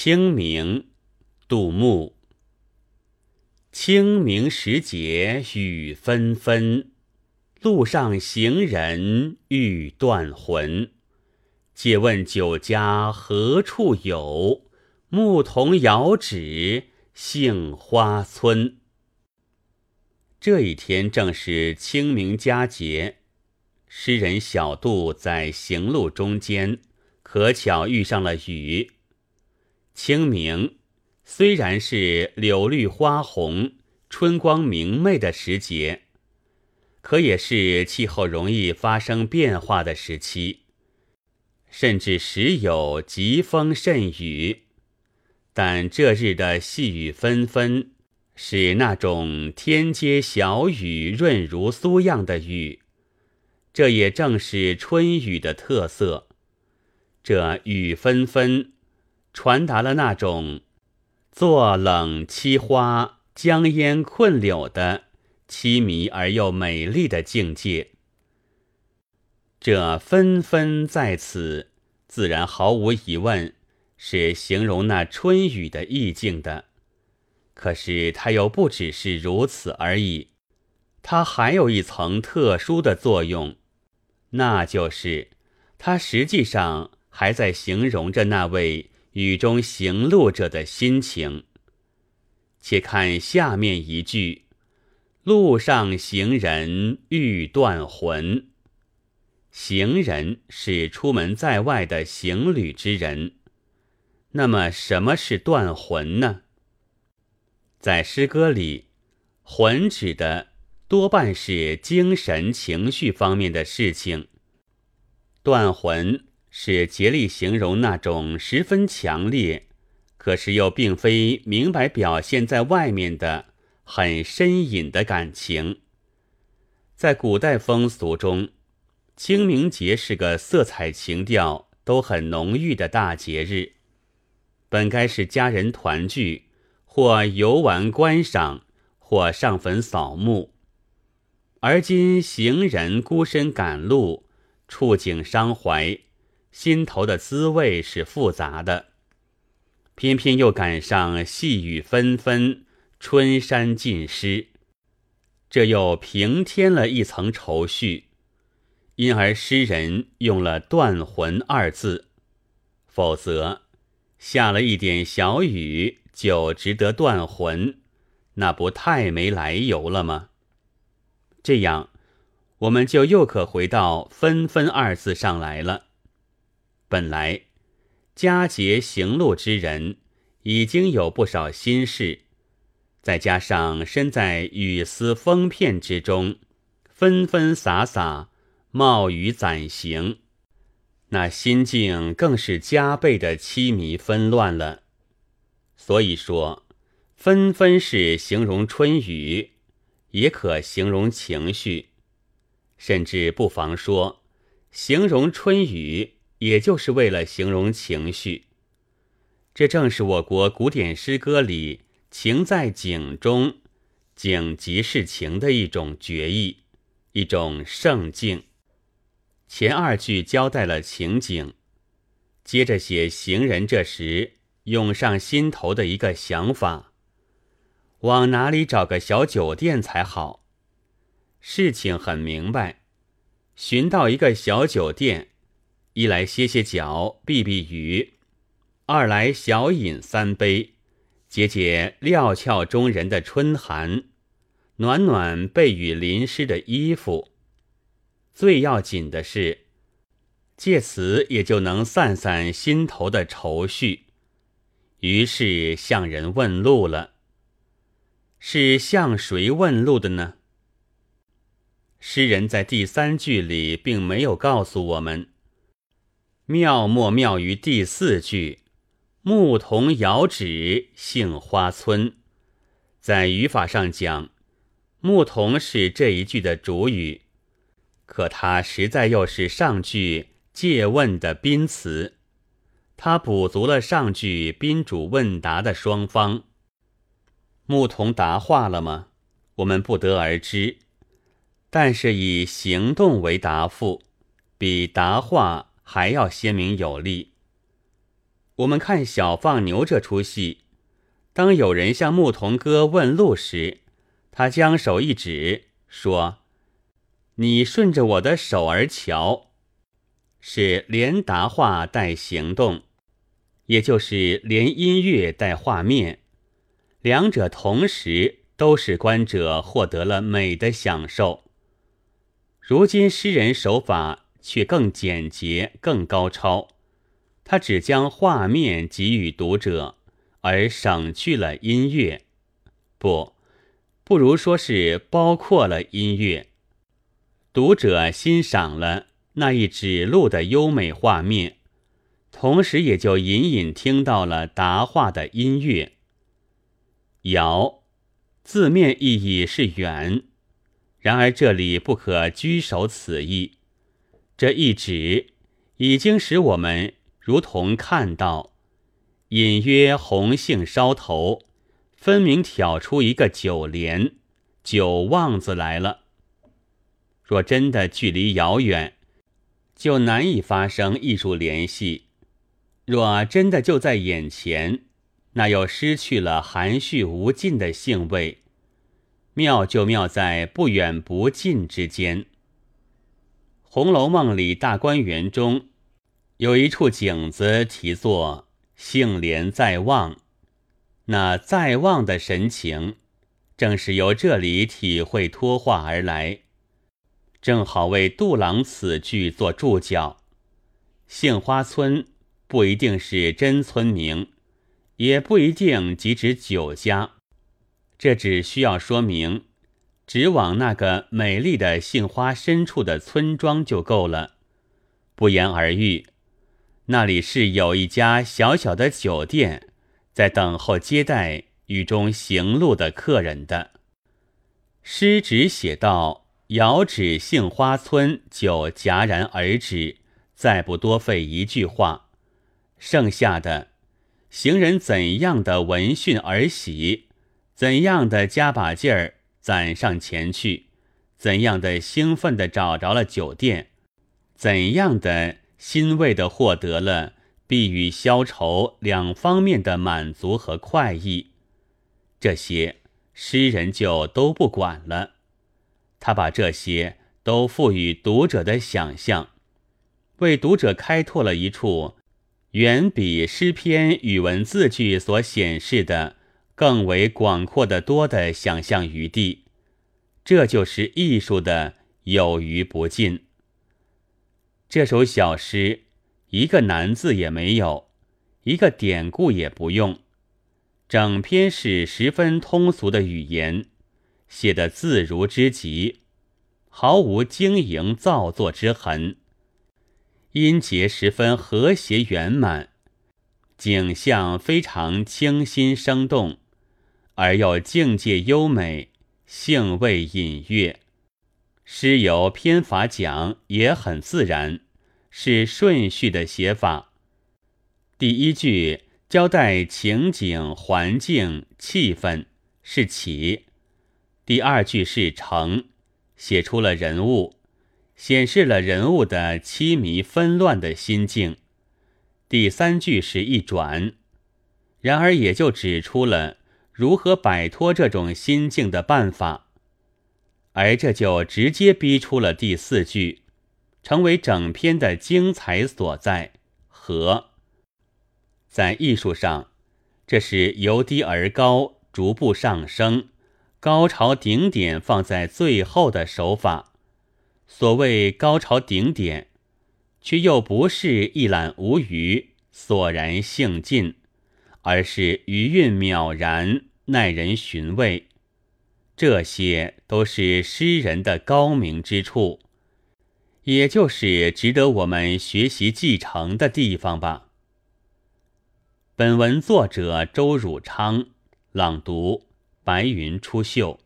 清明，杜牧。清明时节雨纷纷，路上行人欲断魂。借问酒家何处有？牧童遥指杏花村。这一天正是清明佳节，诗人小杜在行路中间，可巧遇上了雨。清明虽然是柳绿花红、春光明媚的时节，可也是气候容易发生变化的时期，甚至时有疾风甚雨。但这日的细雨纷纷，是那种天街小雨、润如酥样的雨，这也正是春雨的特色。这雨纷纷。传达了那种坐冷栖花、将烟困柳的凄迷而又美丽的境界。这纷纷在此，自然毫无疑问是形容那春雨的意境的。可是它又不只是如此而已，它还有一层特殊的作用，那就是它实际上还在形容着那位。雨中行路者的心情。且看下面一句：“路上行人欲断魂。”行人是出门在外的行旅之人。那么，什么是断魂呢？在诗歌里，魂指的多半是精神情绪方面的事情。断魂。是竭力形容那种十分强烈，可是又并非明白表现在外面的很深隐的感情。在古代风俗中，清明节是个色彩情调都很浓郁的大节日，本该是家人团聚，或游玩观赏，或上坟扫墓。而今行人孤身赶路，触景伤怀。心头的滋味是复杂的，偏偏又赶上细雨纷纷，春山尽湿，这又平添了一层愁绪，因而诗人用了“断魂”二字。否则，下了一点小雨就值得断魂，那不太没来由了吗？这样，我们就又可回到“纷纷”二字上来了。本来，佳节行路之人已经有不少心事，再加上身在雨丝风片之中，纷纷洒洒，冒雨攒行，那心境更是加倍的凄迷纷乱了。所以说，纷纷是形容春雨，也可形容情绪，甚至不妨说，形容春雨。也就是为了形容情绪，这正是我国古典诗歌里“情在景中，景即是情”的一种绝艺，一种圣境。前二句交代了情景，接着写行人这时涌上心头的一个想法：往哪里找个小酒店才好？事情很明白，寻到一个小酒店。一来歇歇脚，避避雨；二来小饮三杯，解解料峭中人的春寒，暖暖被雨淋湿的衣服。最要紧的是，借此也就能散散心头的愁绪。于是向人问路了。是向谁问路的呢？诗人在第三句里并没有告诉我们。妙莫妙于第四句“牧童遥指杏花村”。在语法上讲，牧童是这一句的主语，可他实在又是上句借问的宾词，他补足了上句宾主问答的双方。牧童答话了吗？我们不得而知，但是以行动为答复，比答话。还要鲜明有力。我们看小放牛这出戏，当有人向牧童哥问路时，他将手一指，说：“你顺着我的手儿瞧。”是连答话带行动，也就是连音乐带画面，两者同时都使观者获得了美的享受。如今诗人手法却更简洁、更高超。他只将画面给予读者，而省去了音乐，不，不如说是包括了音乐。读者欣赏了那一指路的优美画面，同时也就隐隐听到了答话的音乐。遥，字面意义是远，然而这里不可拘守此意。这一指已经使我们。如同看到，隐约红杏梢头，分明挑出一个九连、九望字来了。若真的距离遥远，就难以发生艺术联系；若真的就在眼前，那又失去了含蓄无尽的兴味。妙就妙在不远不近之间，《红楼梦》里大观园中。有一处景子题作“杏帘在望”，那在望的神情，正是由这里体会托化而来，正好为杜郎此句做注脚。杏花村不一定是真村名，也不一定即指酒家，这只需要说明，只往那个美丽的杏花深处的村庄就够了，不言而喻。那里是有一家小小的酒店，在等候接待雨中行路的客人的。诗只写到“遥指杏花村”就戛然而止，再不多费一句话。剩下的，行人怎样的闻讯而喜，怎样的加把劲儿攒上前去，怎样的兴奋的找着了酒店，怎样的。欣慰地获得了避雨消愁两方面的满足和快意，这些诗人就都不管了。他把这些都赋予读者的想象，为读者开拓了一处远比诗篇语文字句所显示的更为广阔的多的想象余地。这就是艺术的有余不尽。这首小诗，一个难字也没有，一个典故也不用，整篇是十分通俗的语言，写得自如之极，毫无经营造作之痕，音节十分和谐圆满，景象非常清新生动，而又境界优美，兴味隐约。诗由篇法讲也很自然，是顺序的写法。第一句交代情景、环境、气氛是起；第二句是成，写出了人物，显示了人物的凄迷纷乱的心境；第三句是一转，然而也就指出了如何摆脱这种心境的办法。而这就直接逼出了第四句，成为整篇的精彩所在。和在艺术上，这是由低而高，逐步上升，高潮顶点放在最后的手法。所谓高潮顶点，却又不是一览无余、索然兴尽，而是余韵渺然，耐人寻味。这些都是诗人的高明之处，也就是值得我们学习继承的地方吧。本文作者周汝昌，朗读：白云出岫。